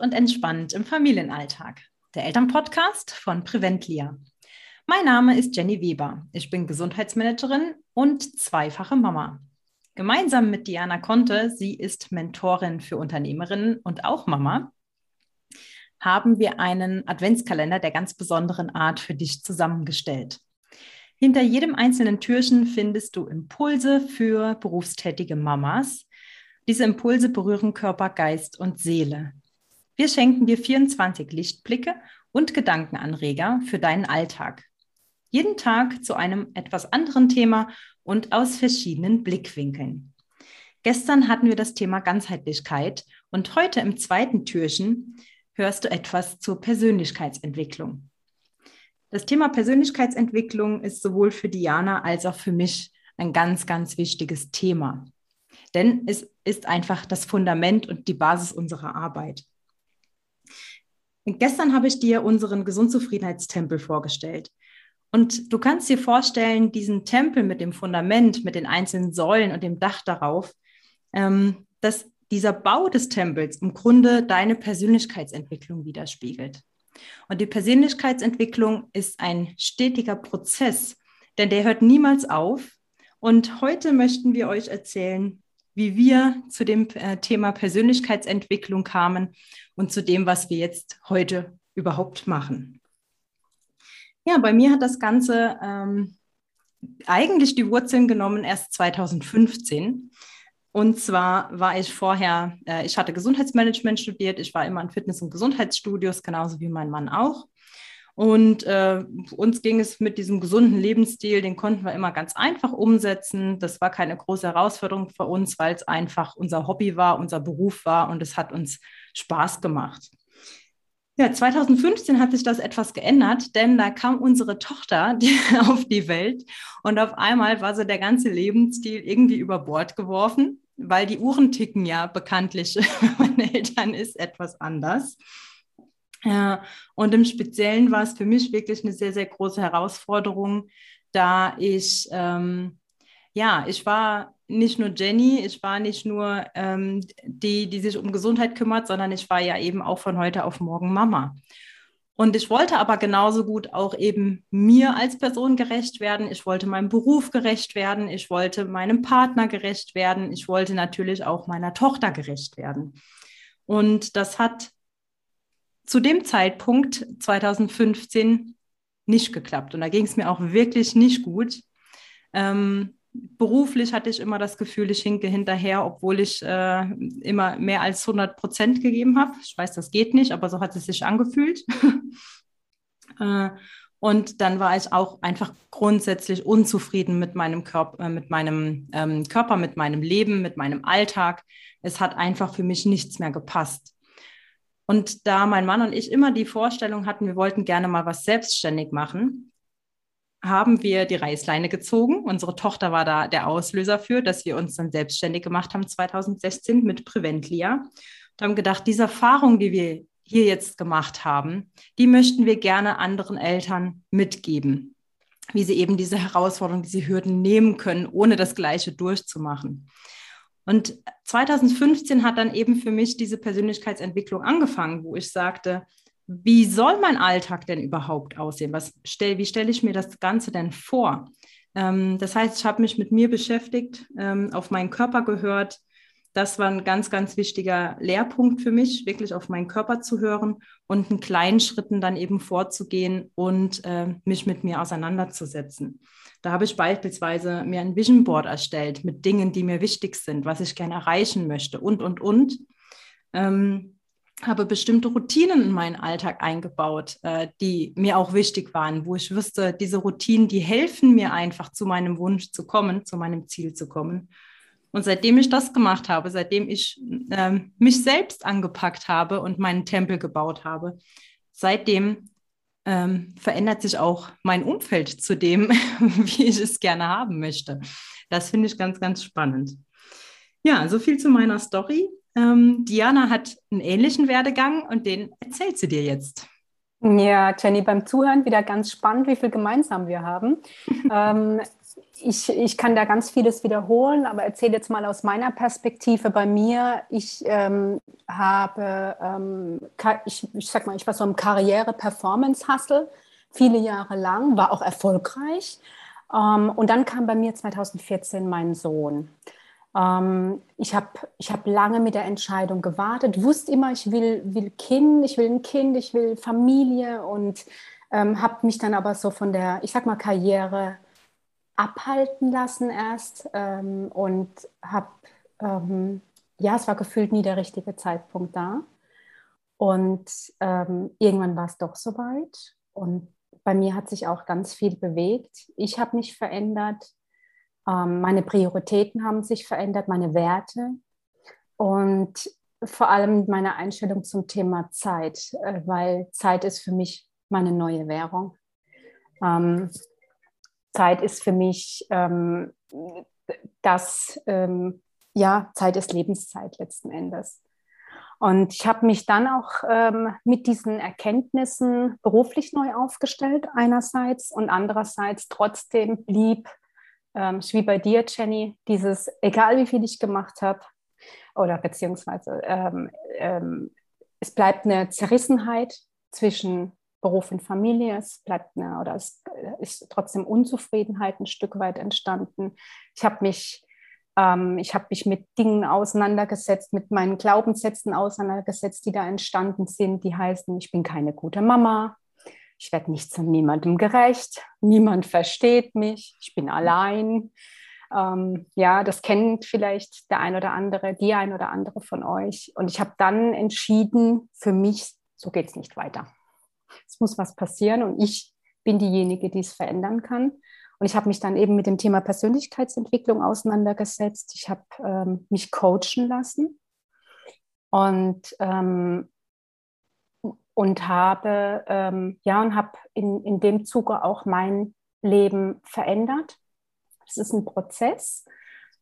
und entspannt im Familienalltag. Der Elternpodcast von Preventlia. Mein Name ist Jenny Weber. Ich bin Gesundheitsmanagerin und zweifache Mama. Gemeinsam mit Diana Conte, sie ist Mentorin für Unternehmerinnen und auch Mama, haben wir einen Adventskalender der ganz besonderen Art für dich zusammengestellt. Hinter jedem einzelnen Türchen findest du Impulse für berufstätige Mamas. Diese Impulse berühren Körper, Geist und Seele. Wir schenken dir 24 Lichtblicke und Gedankenanreger für deinen Alltag. Jeden Tag zu einem etwas anderen Thema und aus verschiedenen Blickwinkeln. Gestern hatten wir das Thema Ganzheitlichkeit und heute im zweiten Türchen hörst du etwas zur Persönlichkeitsentwicklung. Das Thema Persönlichkeitsentwicklung ist sowohl für Diana als auch für mich ein ganz, ganz wichtiges Thema. Denn es ist einfach das Fundament und die Basis unserer Arbeit. Gestern habe ich dir unseren Gesundzufriedenheitstempel vorgestellt. Und du kannst dir vorstellen, diesen Tempel mit dem Fundament, mit den einzelnen Säulen und dem Dach darauf, ähm, dass dieser Bau des Tempels im Grunde deine Persönlichkeitsentwicklung widerspiegelt. Und die Persönlichkeitsentwicklung ist ein stetiger Prozess, denn der hört niemals auf. Und heute möchten wir euch erzählen, wie wir zu dem äh, Thema Persönlichkeitsentwicklung kamen und zu dem, was wir jetzt heute überhaupt machen. Ja, bei mir hat das Ganze ähm, eigentlich die Wurzeln genommen erst 2015. Und zwar war ich vorher, äh, ich hatte Gesundheitsmanagement studiert, ich war immer in Fitness- und Gesundheitsstudios, genauso wie mein Mann auch. Und äh, uns ging es mit diesem gesunden Lebensstil, den konnten wir immer ganz einfach umsetzen. Das war keine große Herausforderung für uns, weil es einfach unser Hobby war, unser Beruf war und es hat uns Spaß gemacht. Ja, 2015 hat sich das etwas geändert, denn da kam unsere Tochter auf die Welt und auf einmal war so der ganze Lebensstil irgendwie über Bord geworfen, weil die Uhren ticken ja bekanntlich bei meinen Eltern ist etwas anders. Ja, und im Speziellen war es für mich wirklich eine sehr, sehr große Herausforderung, da ich, ähm, ja, ich war nicht nur Jenny, ich war nicht nur ähm, die, die sich um Gesundheit kümmert, sondern ich war ja eben auch von heute auf morgen Mama. Und ich wollte aber genauso gut auch eben mir als Person gerecht werden. Ich wollte meinem Beruf gerecht werden. Ich wollte meinem Partner gerecht werden. Ich wollte natürlich auch meiner Tochter gerecht werden. Und das hat zu dem Zeitpunkt 2015 nicht geklappt. Und da ging es mir auch wirklich nicht gut. Ähm, beruflich hatte ich immer das Gefühl, ich hinke hinterher, obwohl ich äh, immer mehr als 100 Prozent gegeben habe. Ich weiß, das geht nicht, aber so hat es sich angefühlt. äh, und dann war ich auch einfach grundsätzlich unzufrieden mit meinem Körper, äh, mit meinem ähm, Körper, mit meinem Leben, mit meinem Alltag. Es hat einfach für mich nichts mehr gepasst. Und da mein Mann und ich immer die Vorstellung hatten, wir wollten gerne mal was selbstständig machen, haben wir die Reißleine gezogen. Unsere Tochter war da der Auslöser für, dass wir uns dann selbstständig gemacht haben 2016 mit Preventlia. Und haben gedacht, diese Erfahrung, die wir hier jetzt gemacht haben, die möchten wir gerne anderen Eltern mitgeben, wie sie eben diese Herausforderungen, diese Hürden nehmen können, ohne das Gleiche durchzumachen. Und 2015 hat dann eben für mich diese Persönlichkeitsentwicklung angefangen, wo ich sagte, wie soll mein Alltag denn überhaupt aussehen? Was stell, wie stelle ich mir das Ganze denn vor? Ähm, das heißt, ich habe mich mit mir beschäftigt, ähm, auf meinen Körper gehört. Das war ein ganz, ganz wichtiger Lehrpunkt für mich, wirklich auf meinen Körper zu hören und in kleinen Schritten dann eben vorzugehen und äh, mich mit mir auseinanderzusetzen. Da habe ich beispielsweise mir ein Vision Board erstellt mit Dingen, die mir wichtig sind, was ich gerne erreichen möchte und, und, und. Ähm, habe bestimmte Routinen in meinen Alltag eingebaut, äh, die mir auch wichtig waren, wo ich wusste, diese Routinen, die helfen mir einfach zu meinem Wunsch zu kommen, zu meinem Ziel zu kommen. Und seitdem ich das gemacht habe, seitdem ich äh, mich selbst angepackt habe und meinen Tempel gebaut habe, seitdem ähm, verändert sich auch mein Umfeld zu dem, wie ich es gerne haben möchte. Das finde ich ganz, ganz spannend. Ja, so viel zu meiner Story. Ähm, Diana hat einen ähnlichen Werdegang und den erzählt sie dir jetzt. Ja, Jenny, beim Zuhören wieder ganz spannend, wie viel gemeinsam wir haben. ähm, ich, ich kann da ganz vieles wiederholen, aber erzähle jetzt mal aus meiner Perspektive bei mir. Ich ähm, habe, ähm, ich, ich sag mal, ich war so im Karriere-Performance-Hustle viele Jahre lang, war auch erfolgreich. Ähm, und dann kam bei mir 2014 mein Sohn. Ähm, ich habe ich hab lange mit der Entscheidung gewartet, wusste immer, ich will, will Kind, ich will ein Kind, ich will Familie und ähm, habe mich dann aber so von der, ich sag mal, Karriere abhalten lassen erst ähm, und habe, ähm, ja, es war gefühlt nie der richtige Zeitpunkt da. Und ähm, irgendwann war es doch soweit. Und bei mir hat sich auch ganz viel bewegt. Ich habe mich verändert. Ähm, meine Prioritäten haben sich verändert, meine Werte. Und vor allem meine Einstellung zum Thema Zeit, äh, weil Zeit ist für mich meine neue Währung. Zeit ist für mich ähm, das, ähm, ja, Zeit ist Lebenszeit letzten Endes. Und ich habe mich dann auch ähm, mit diesen Erkenntnissen beruflich neu aufgestellt, einerseits und andererseits trotzdem blieb, ähm, wie bei dir, Jenny, dieses, egal wie viel ich gemacht habe, oder beziehungsweise ähm, ähm, es bleibt eine Zerrissenheit zwischen Beruf und Familie. Es bleibt eine, oder es ist trotzdem Unzufriedenheit ein Stück weit entstanden. Ich habe mich, ähm, ich habe mich mit Dingen auseinandergesetzt, mit meinen Glaubenssätzen auseinandergesetzt, die da entstanden sind. Die heißen, ich bin keine gute Mama, ich werde nicht zu niemandem gerecht, niemand versteht mich, ich bin allein. Ähm, ja, das kennt vielleicht der ein oder andere, die ein oder andere von euch. Und ich habe dann entschieden, für mich, so geht es nicht weiter es muss was passieren und ich bin diejenige, die es verändern kann. Und ich habe mich dann eben mit dem Thema Persönlichkeitsentwicklung auseinandergesetzt. Ich habe ähm, mich coachen lassen und, ähm, und habe, ähm, ja, und habe in, in dem Zuge auch mein Leben verändert. Es ist ein Prozess.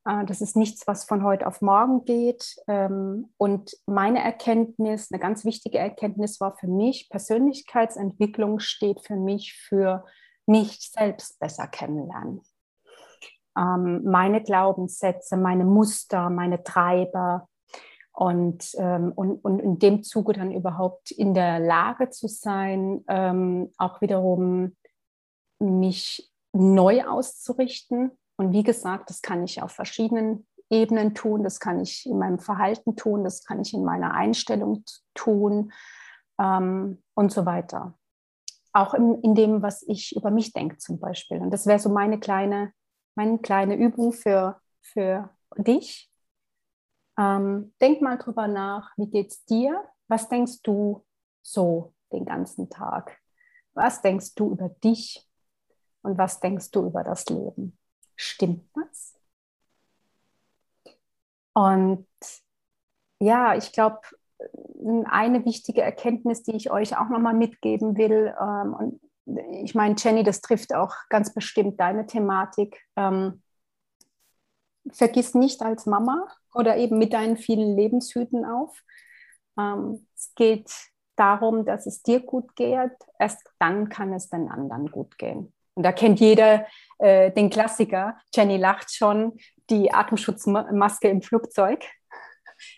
Äh, das ist nichts, was von heute auf morgen geht. Ähm, und meine Erkenntnis, eine ganz wichtige Erkenntnis war für mich, Persönlichkeitsentwicklung steht für mich für mich selbst besser kennenlernen. Ähm, meine Glaubenssätze, meine Muster, meine Treiber, und, ähm, und, und in dem Zuge dann überhaupt in der Lage zu sein, auch wiederum mich neu auszurichten, und wie gesagt, das kann ich auf verschiedenen Ebenen tun, das kann ich in meinem Verhalten tun, das kann ich in meiner Einstellung tun ähm, und so weiter. Auch in, in, dem, was ich über mich denke zum Beispiel. Und das wäre so meine kleine, meine kleine Übung für, für dich. Ähm, denk mal drüber nach, wie geht es dir? Was denkst du so den ganzen Tag? Was denkst du über dich? Und was denkst du über das Leben? Stimmt das? Und ja, ich glaube, eine wichtige Erkenntnis, die ich euch auch nochmal mitgeben will, ähm, und ich meine, Jenny, das trifft auch ganz bestimmt deine Thematik. Ähm, vergiss nicht als Mama oder eben mit deinen vielen Lebenshüten auf. Ähm, es geht darum, dass es dir gut geht. Erst dann kann es den anderen gut gehen. Und da kennt jeder äh, den Klassiker. Jenny lacht schon, die Atemschutzmaske im Flugzeug.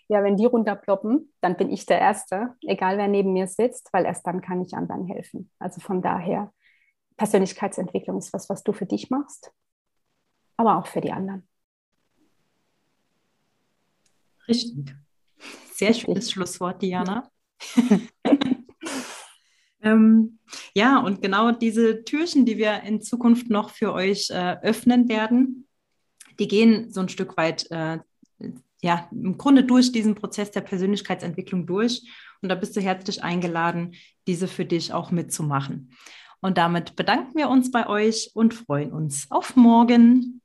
Ja, wenn die runterploppen, dann bin ich der Erste, egal wer neben mir sitzt, weil erst dann kann ich anderen helfen. Also von daher, Persönlichkeitsentwicklung ist was, was du für dich machst, aber auch für die anderen. Richtig. Sehr schönes Schlusswort, Diana. Ähm, ja, und genau diese Türchen, die wir in Zukunft noch für euch äh, öffnen werden, die gehen so ein Stück weit, äh, ja, im Grunde durch diesen Prozess der Persönlichkeitsentwicklung durch. Und da bist du herzlich eingeladen, diese für dich auch mitzumachen. Und damit bedanken wir uns bei euch und freuen uns auf morgen.